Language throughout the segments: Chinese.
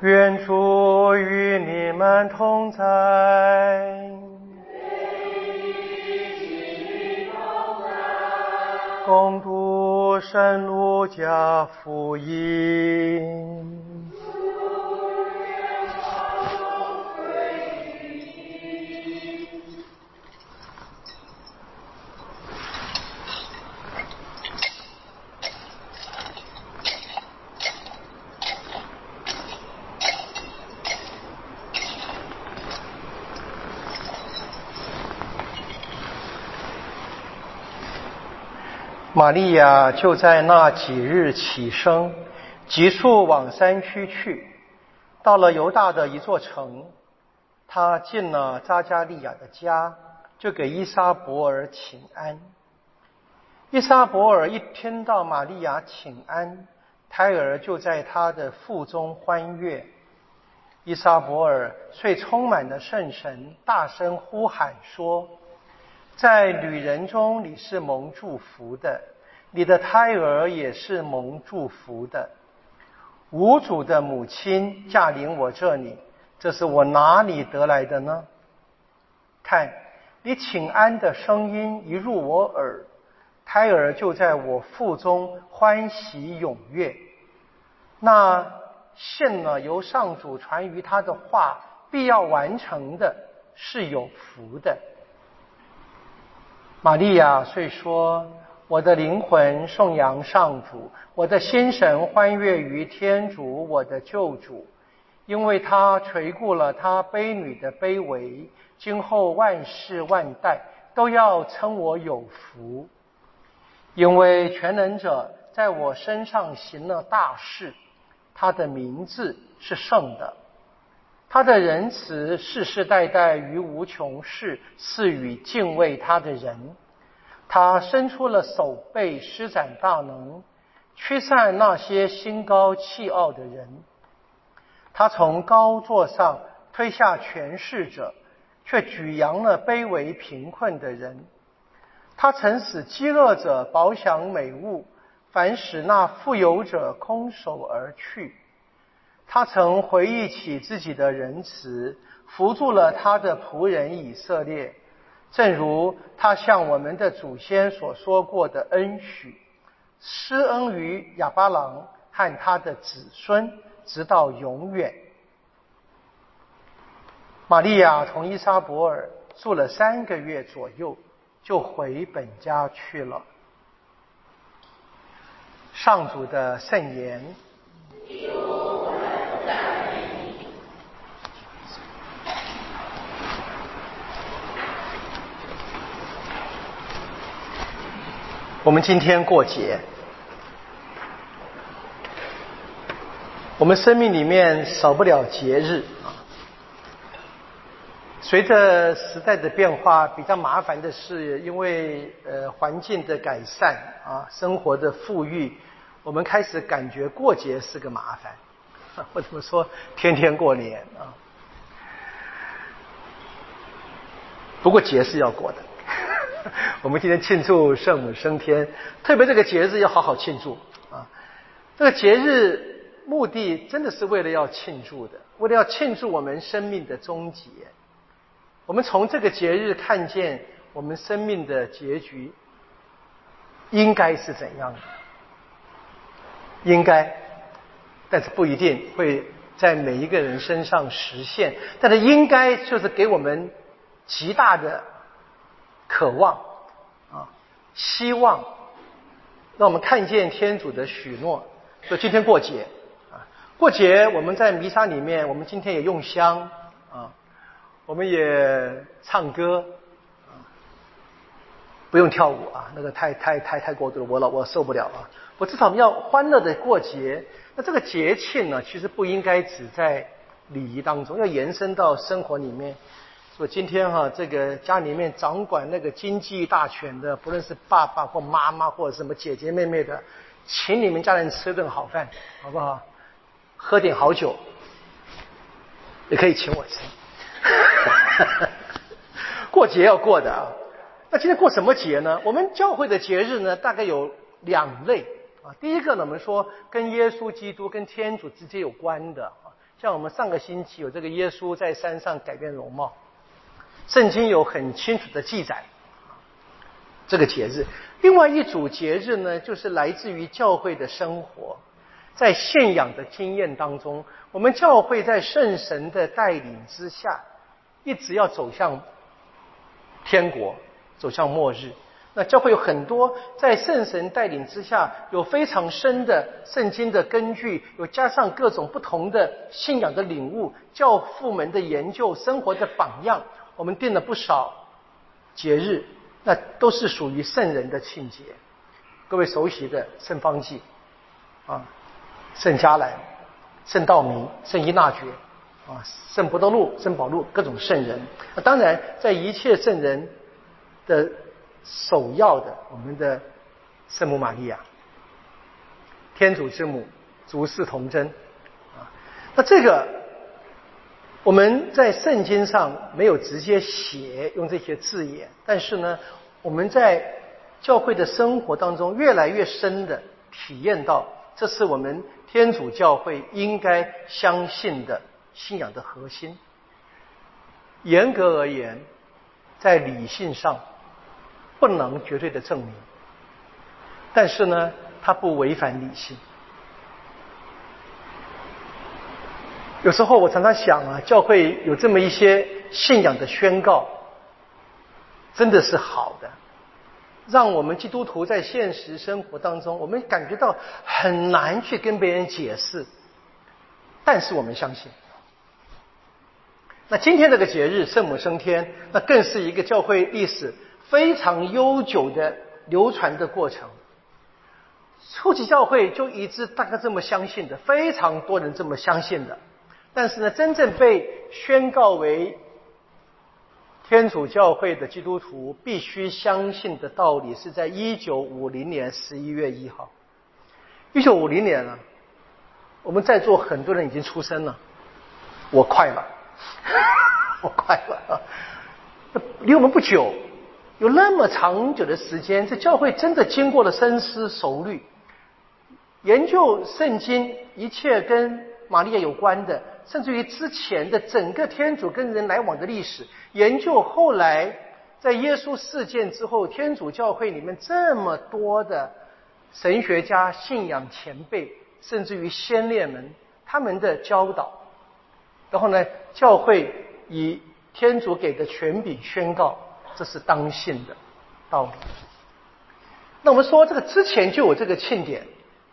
愿主与你们同在。共度圣路加福音。玛利亚就在那几日起身，急速往山区去。到了犹大的一座城，他进了扎加利亚的家，就给伊莎伯尔请安。伊莎伯尔一听到玛利亚请安，胎儿就在他的腹中欢悦。伊莎伯尔遂充满了圣神，大声呼喊说。在女人中，你是蒙祝福的，你的胎儿也是蒙祝福的。无主的母亲驾临我这里，这是我哪里得来的呢？看，你请安的声音一入我耳，胎儿就在我腹中欢喜踊跃。那信了由上主传于他的话必要完成的，是有福的。玛利亚遂说：“我的灵魂颂扬上主，我的心神欢悦于天主，我的救主，因为他垂顾了他卑女的卑微。今后万世万代都要称我有福，因为全能者在我身上行了大事。他的名字是圣的，他的仁慈世世代代于无穷世赐予敬畏他的人。”他伸出了手背，施展大能，驱散那些心高气傲的人。他从高座上推下权势者，却举扬了卑微贫困的人。他曾使饥饿者饱享美物，反使那富有者空手而去。他曾回忆起自己的仁慈，扶助了他的仆人以色列。正如他向我们的祖先所说过的恩许，施恩于亚巴郎和他的子孙，直到永远。玛利亚同伊莎伯尔住了三个月左右，就回本家去了。上主的圣言。我们今天过节，我们生命里面少不了节日啊。随着时代的变化，比较麻烦的是，因为呃环境的改善啊，生活的富裕，我们开始感觉过节是个麻烦。我怎么说？天天过年啊。不过节是要过的。我们今天庆祝圣母升天，特别这个节日要好好庆祝啊！这个节日目的真的是为了要庆祝的，为了要庆祝我们生命的终结。我们从这个节日看见我们生命的结局应该是怎样的？应该，但是不一定会在每一个人身上实现。但是应该就是给我们极大的。渴望啊，希望让我们看见天主的许诺。说今天过节啊，过节我们在弥撒里面，我们今天也用香啊，我们也唱歌啊，不用跳舞啊，那个太太太太过度了，我老我受不了啊。我至少要欢乐的过节。那这个节庆呢，其实不应该只在礼仪当中，要延伸到生活里面。说今天哈，这个家里面掌管那个经济大权的，不论是爸爸或妈妈或者什么姐姐妹妹的，请你们家人吃顿好饭，好不好？喝点好酒，也可以请我吃。过节要过的啊，那今天过什么节呢？我们教会的节日呢，大概有两类啊。第一个呢，我们说跟耶稣基督、跟天主之间有关的，像我们上个星期有这个耶稣在山上改变容貌，圣经有很清楚的记载这个节日。另外一组节日呢，就是来自于教会的生活，在信仰的经验当中，我们教会在圣神的带领之下，一直要走向天国，走向末日。那教会有很多在圣神带领之下，有非常深的圣经的根据，有加上各种不同的信仰的领悟，教父们的研究，生活的榜样，我们定了不少节日，那都是属于圣人的庆节。各位熟悉的圣方济啊，圣加兰、圣道明、圣依纳爵啊，圣伯多禄、圣保禄，各种圣人。那当然，在一切圣人的。首要的，我们的圣母玛利亚，天主之母，足世童真啊。那这个我们在圣经上没有直接写用这些字眼，但是呢，我们在教会的生活当中越来越深的体验到，这是我们天主教会应该相信的信仰的核心。严格而言，在理性上。不能绝对的证明，但是呢，它不违反理性。有时候我常常想啊，教会有这么一些信仰的宣告，真的是好的，让我们基督徒在现实生活当中，我们感觉到很难去跟别人解释，但是我们相信。那今天这个节日圣母升天，那更是一个教会历史。非常悠久的流传的过程，初期教会就一直大概这么相信的，非常多人这么相信的。但是呢，真正被宣告为天主教会的基督徒必须相信的道理，是在一九五零年十一月一号。一九五零年了，我们在座很多人已经出生了，我快了，我快了，离我们不久。有那么长久的时间，这教会真的经过了深思熟虑，研究圣经一切跟玛利亚有关的，甚至于之前的整个天主跟人来往的历史，研究后来在耶稣事件之后，天主教会里面这么多的神学家、信仰前辈，甚至于先烈们他们的教导，然后呢，教会以天主给的权柄宣告。这是当信的道理。那我们说，这个之前就有这个庆典，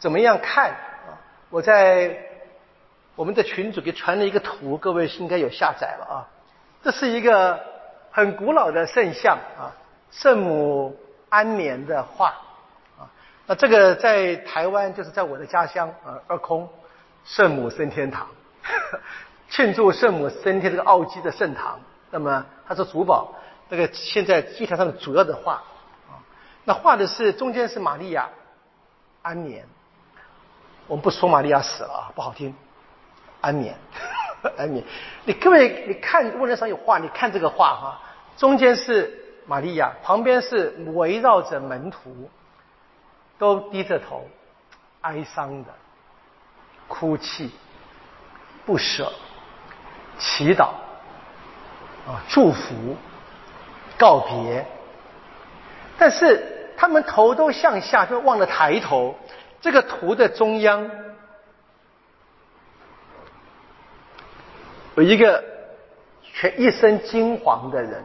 怎么样看啊？我在我们的群主给传了一个图，各位应该有下载了啊。这是一个很古老的圣像啊，圣母安眠的画啊。那这个在台湾，就是在我的家乡啊，二空圣母升天堂，庆祝圣母升天这个奥基的圣堂。那么它是祖宝。那个现在祭坛上的主要的画啊，那画的是中间是玛利亚安眠。我们不说玛利亚死了啊，不好听。安眠，安眠。你各位，你看问人上有画，你看这个画哈，中间是玛利亚，旁边是围绕着门徒，都低着头，哀伤的，哭泣，不舍，祈祷，啊，祝福。告别，但是他们头都向下，就忘了抬头。这个图的中央有一个全一身金黄的人，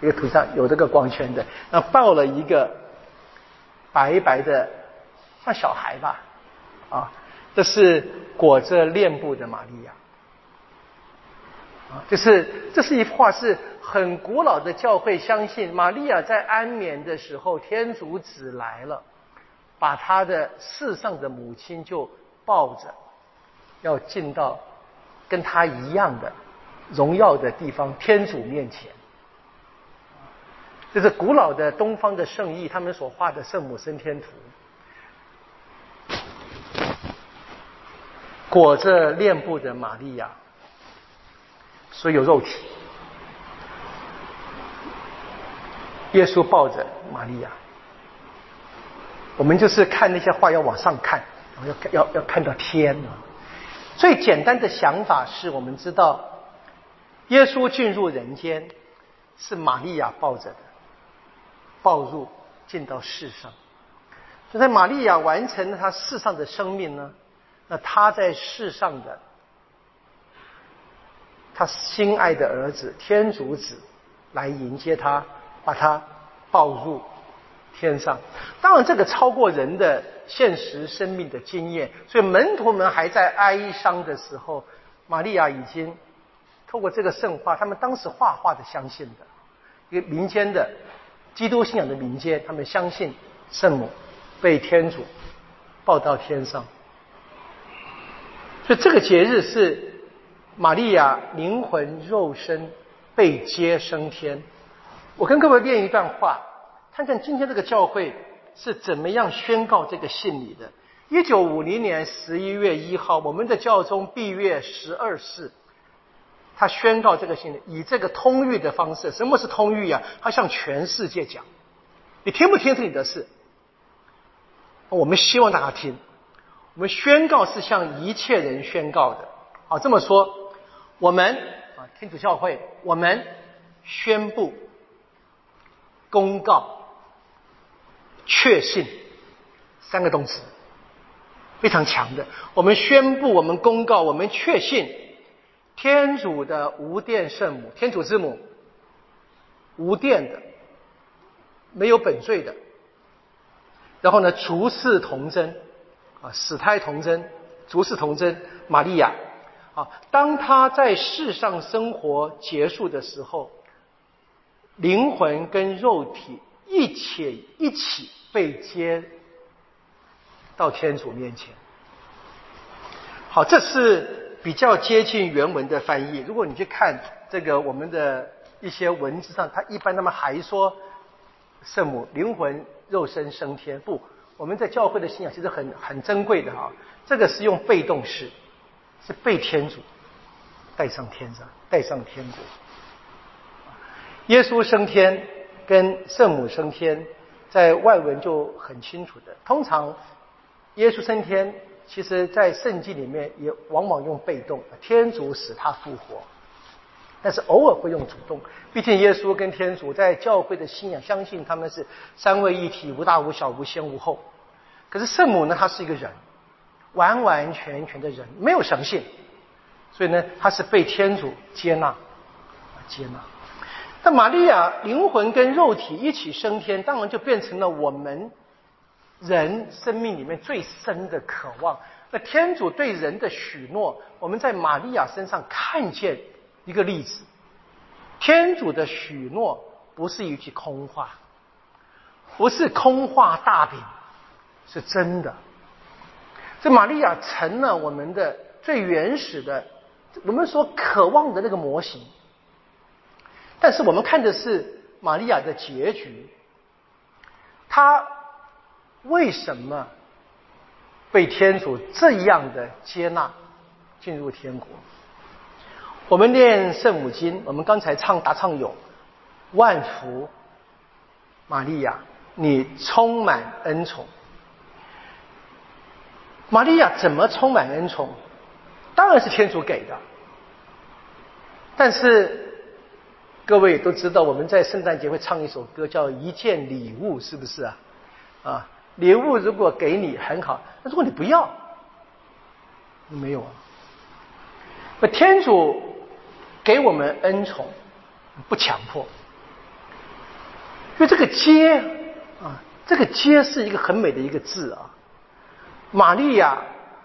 一个图上有这个光圈的，那抱了一个白白的像小孩吧，啊，这是裹着链布的玛利亚。啊，就是这是一幅画，是很古老的教会相信，玛利亚在安眠的时候，天主子来了，把他的世上的母亲就抱着，要进到跟他一样的荣耀的地方，天主面前。这是古老的东方的圣意，他们所画的圣母升天图，裹着链布的玛利亚。所有肉体，耶稣抱着玛利亚，我们就是看那些画要往上看，要要要看到天。最简单的想法是我们知道，耶稣进入人间是玛利亚抱着的，抱入进到世上。就在玛利亚完成了他世上的生命呢，那他在世上的他心爱的儿子天主子来迎接他，把他抱入。天上，当然这个超过人的现实生命的经验，所以门徒们还在哀伤的时候，玛利亚已经透过这个圣话，他们当时画画的相信的，一个民间的基督信仰的民间，他们相信圣母被天主抱到天上，所以这个节日是玛利亚灵魂肉身被接升天。我跟各位念一段话。看看今天这个教会是怎么样宣告这个信礼的。一九五零年十一月一号，我们的教宗闭月十二世，他宣告这个信礼，以这个通谕的方式。什么是通谕呀？他向全世界讲，你听不听是你的事。我们希望大家听。我们宣告是向一切人宣告的。好，这么说，我们啊，天主教会，我们宣布，公告。确信三个动词非常强的。我们宣布，我们公告，我们确信天主的无殿圣母，天主之母，无殿的，没有本罪的。然后呢，足世童真啊，死胎童真，足世童真，玛利亚啊，当她在世上生活结束的时候，灵魂跟肉体。一起一起被接到天主面前。好，这是比较接近原文的翻译。如果你去看这个我们的一些文字上，他一般他们还说圣母灵魂肉身升天。不，我们在教会的信仰其实很很珍贵的啊。这个是用被动式，是被天主带上天上，带上天国。耶稣升天。跟圣母升天，在外文就很清楚的。通常，耶稣升天，其实在圣经里面也往往用被动，天主使他复活。但是偶尔会用主动，毕竟耶稣跟天主在教会的信仰相信他们是三位一体，无大无小，无先无后。可是圣母呢，她是一个人，完完全全的人，没有神性，所以呢，她是被天主接纳，接纳。那玛利亚灵魂跟肉体一起升天，当然就变成了我们人生命里面最深的渴望。那天主对人的许诺，我们在玛利亚身上看见一个例子。天主的许诺不是一句空话，不是空话大饼，是真的。这玛利亚成了我们的最原始的，我们所渴望的那个模型。但是我们看的是玛利亚的结局，她为什么被天主这样的接纳进入天国？我们念圣母经，我们刚才唱答唱有万福玛利亚，你充满恩宠。玛利亚怎么充满恩宠？当然是天主给的，但是。各位都知道，我们在圣诞节会唱一首歌，叫《一件礼物》，是不是啊？啊，礼物如果给你很好，那如果你不要，没有啊。那天主给我们恩宠，不强迫，因为这个接啊，这个接是一个很美的一个字啊。玛利亚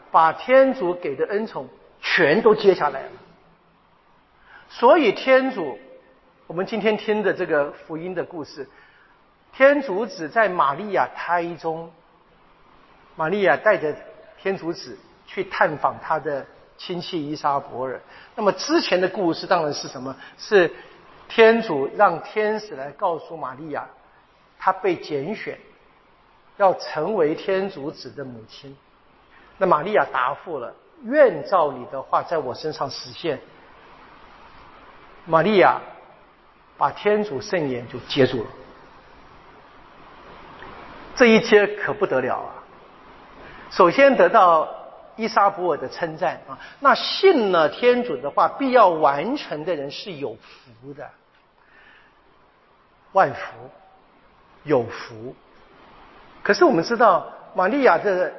把天主给的恩宠全都接下来了，所以天主。我们今天听的这个福音的故事，天主子在玛利亚胎中，玛利亚带着天主子去探访他的亲戚伊莎伯尔。那么之前的故事当然是什么？是天主让天使来告诉玛利亚，她被拣选要成为天主子的母亲。那玛利亚答复了：“愿照你的话在我身上实现。”玛利亚。把天主圣言就接住了，这一接可不得了啊！首先得到伊莎伯尔的称赞啊。那信了天主的话，必要完成的人是有福的，万福，有福。可是我们知道，玛利亚的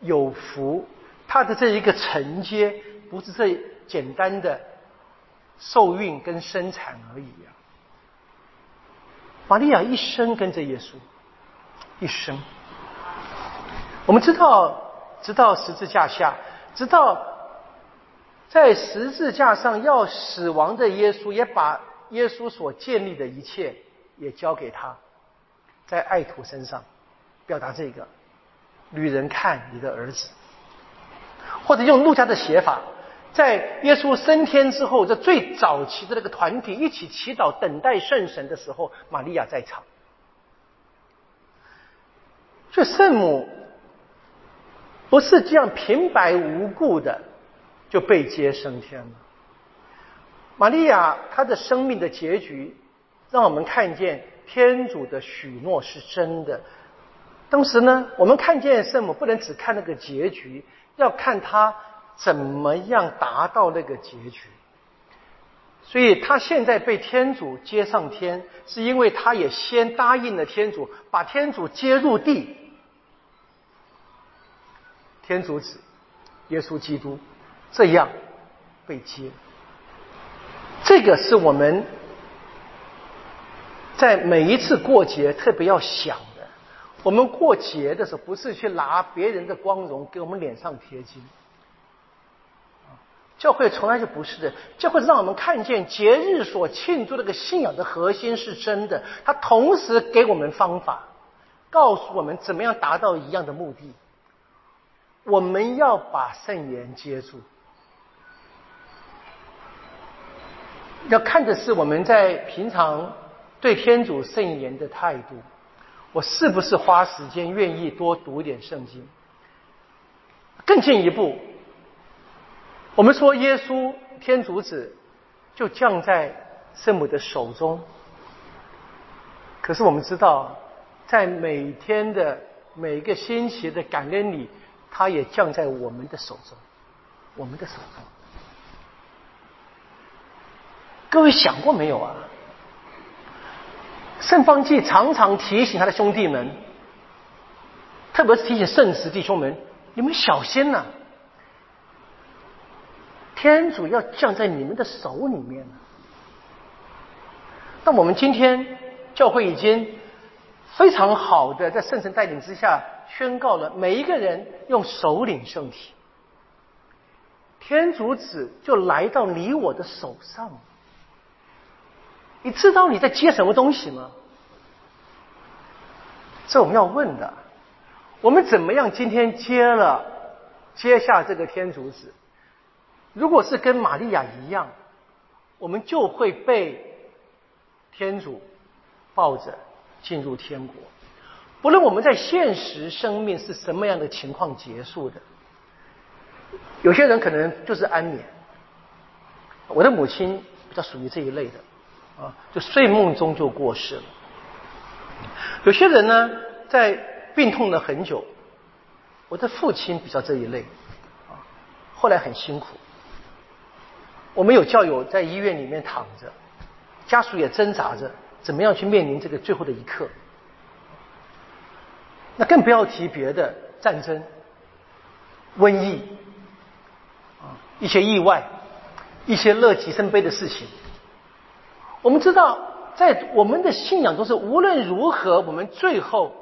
有福，她的这一个承接，不是这简单的受孕跟生产而已啊。玛利亚一生跟着耶稣，一生。我们知道，直到十字架下，直到在十字架上要死亡的耶稣，也把耶稣所建立的一切也交给他，在爱徒身上。表达这个，女人看你的儿子，或者用陆家的写法，在耶稣升天之后，这最早期的那个团体一起祈祷、等待圣神的时候，玛利亚在场。所以圣母不是这样平白无故的就被接升天了。玛利亚她的生命的结局，让我们看见天主的许诺是真的。当时呢，我们看见圣母不能只看那个结局，要看她怎么样达到那个结局。所以他现在被天主接上天，是因为他也先答应了天主，把天主接入地。天主子耶稣基督这样被接，这个是我们在每一次过节特别要想的。我们过节的时候，不是去拿别人的光荣给我们脸上贴金。教会从来就不是的，教会让我们看见节日所庆祝那个信仰的核心是真的。它同时给我们方法，告诉我们怎么样达到一样的目的。我们要把圣言接住，要看的是我们在平常对天主圣言的态度。我是不是花时间愿意多读一点圣经？更进一步，我们说耶稣天主子就降在圣母的手中，可是我们知道，在每天的每个星期的感恩里，他也降在我们的手中，我们的手中。各位想过没有啊？圣方济常常提醒他的兄弟们，特别是提醒圣慈弟兄们：你们小心呐！天主要降在你们的手里面。那我们今天教会已经非常好的在圣神带领之下宣告了，每一个人用手领圣体，天主子就来到你我的手上。你知道你在接什么东西吗？这我们要问的。我们怎么样今天接了接下这个天主子？如果是跟玛利亚一样，我们就会被天主抱着进入天国。不论我们在现实生命是什么样的情况结束的，有些人可能就是安眠。我的母亲比较属于这一类的。啊，就睡梦中就过世了。有些人呢，在病痛了很久。我的父亲比较这一类，啊，后来很辛苦。我们有教友在医院里面躺着，家属也挣扎着，怎么样去面临这个最后的一刻？那更不要提别的战争、瘟疫，啊，一些意外，一些乐极生悲的事情。我们知道，在我们的信仰中是无论如何，我们最后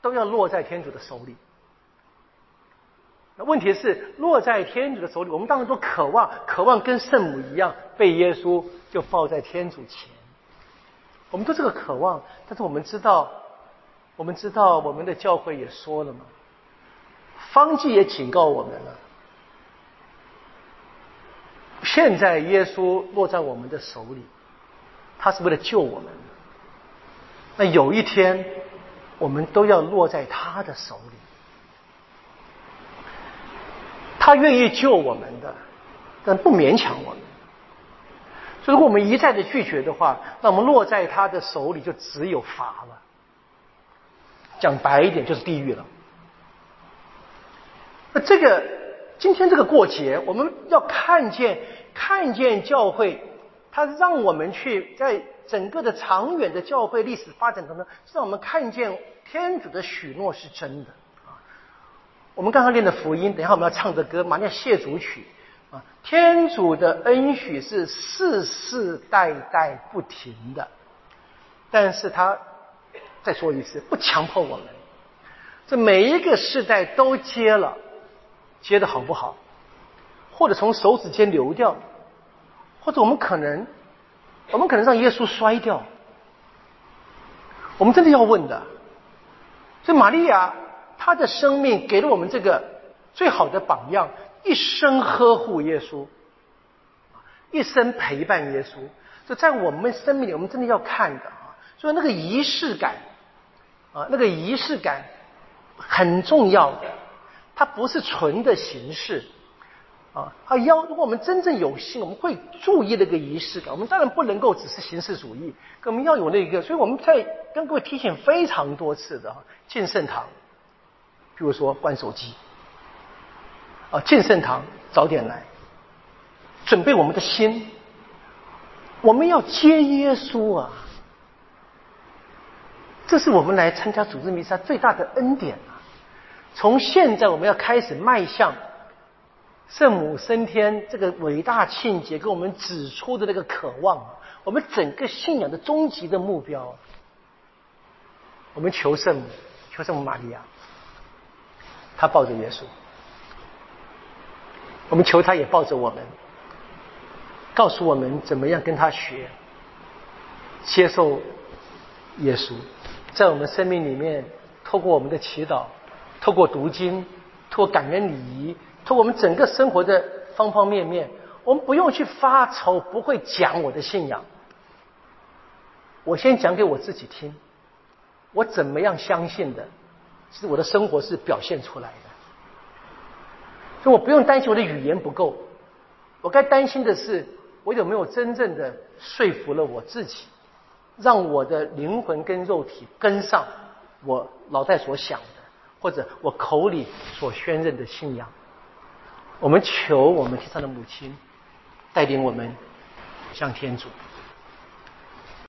都要落在天主的手里。那问题是，落在天主的手里，我们当然都渴望，渴望跟圣母一样，被耶稣就抱在天主前。我们都这个渴望，但是我们知道，我们知道，我们的教会也说了嘛，方济也警告我们了。现在耶稣落在我们的手里，他是为了救我们。那有一天，我们都要落在他的手里。他愿意救我们的，但不勉强我们。所以，如果我们一再的拒绝的话，那我们落在他的手里就只有罚了。讲白一点，就是地狱了。那这个今天这个过节，我们要看见看见教会，它让我们去在整个的长远的教会历史发展当中，让我们看见天主的许诺是真的。我们刚刚练的福音，等一下我们要唱的歌，马上谢主曲啊。天主的恩许是世世代代不停的，但是他再说一次，不强迫我们。这每一个世代都接了，接的好不好？或者从手指间流掉，或者我们可能，我们可能让耶稣摔掉。我们真的要问的。所以玛利亚他的生命给了我们这个最好的榜样，一生呵护耶稣，一生陪伴耶稣。就在我们生命里，我们真的要看的啊。所以那个仪式感啊，那个仪式感。很重要的，它不是纯的形式啊。它要，如果我们真正有心，我们会注意那个仪式感。我们当然不能够只是形式主义，我们要有那个。所以我们在跟各位提醒非常多次的啊进圣堂，比如说关手机啊，进圣堂早点来，准备我们的心，我们要接耶稣啊。这是我们来参加主日弥撒最大的恩典啊！从现在我们要开始迈向圣母升天这个伟大庆节，给我们指出的那个渴望，我们整个信仰的终极的目标。我们求圣母，求圣母玛利亚，他抱着耶稣，我们求他也抱着我们，告诉我们怎么样跟他学，接受耶稣。在我们生命里面，透过我们的祈祷，透过读经，透过感恩礼仪，透过我们整个生活的方方面面，我们不用去发愁，不会讲我的信仰。我先讲给我自己听，我怎么样相信的，是我的生活是表现出来的。所以我不用担心我的语言不够，我该担心的是，我有没有真正的说服了我自己。让我的灵魂跟肉体跟上我脑袋所想的，或者我口里所宣认的信仰。我们求我们天上的母亲带领我们向天主。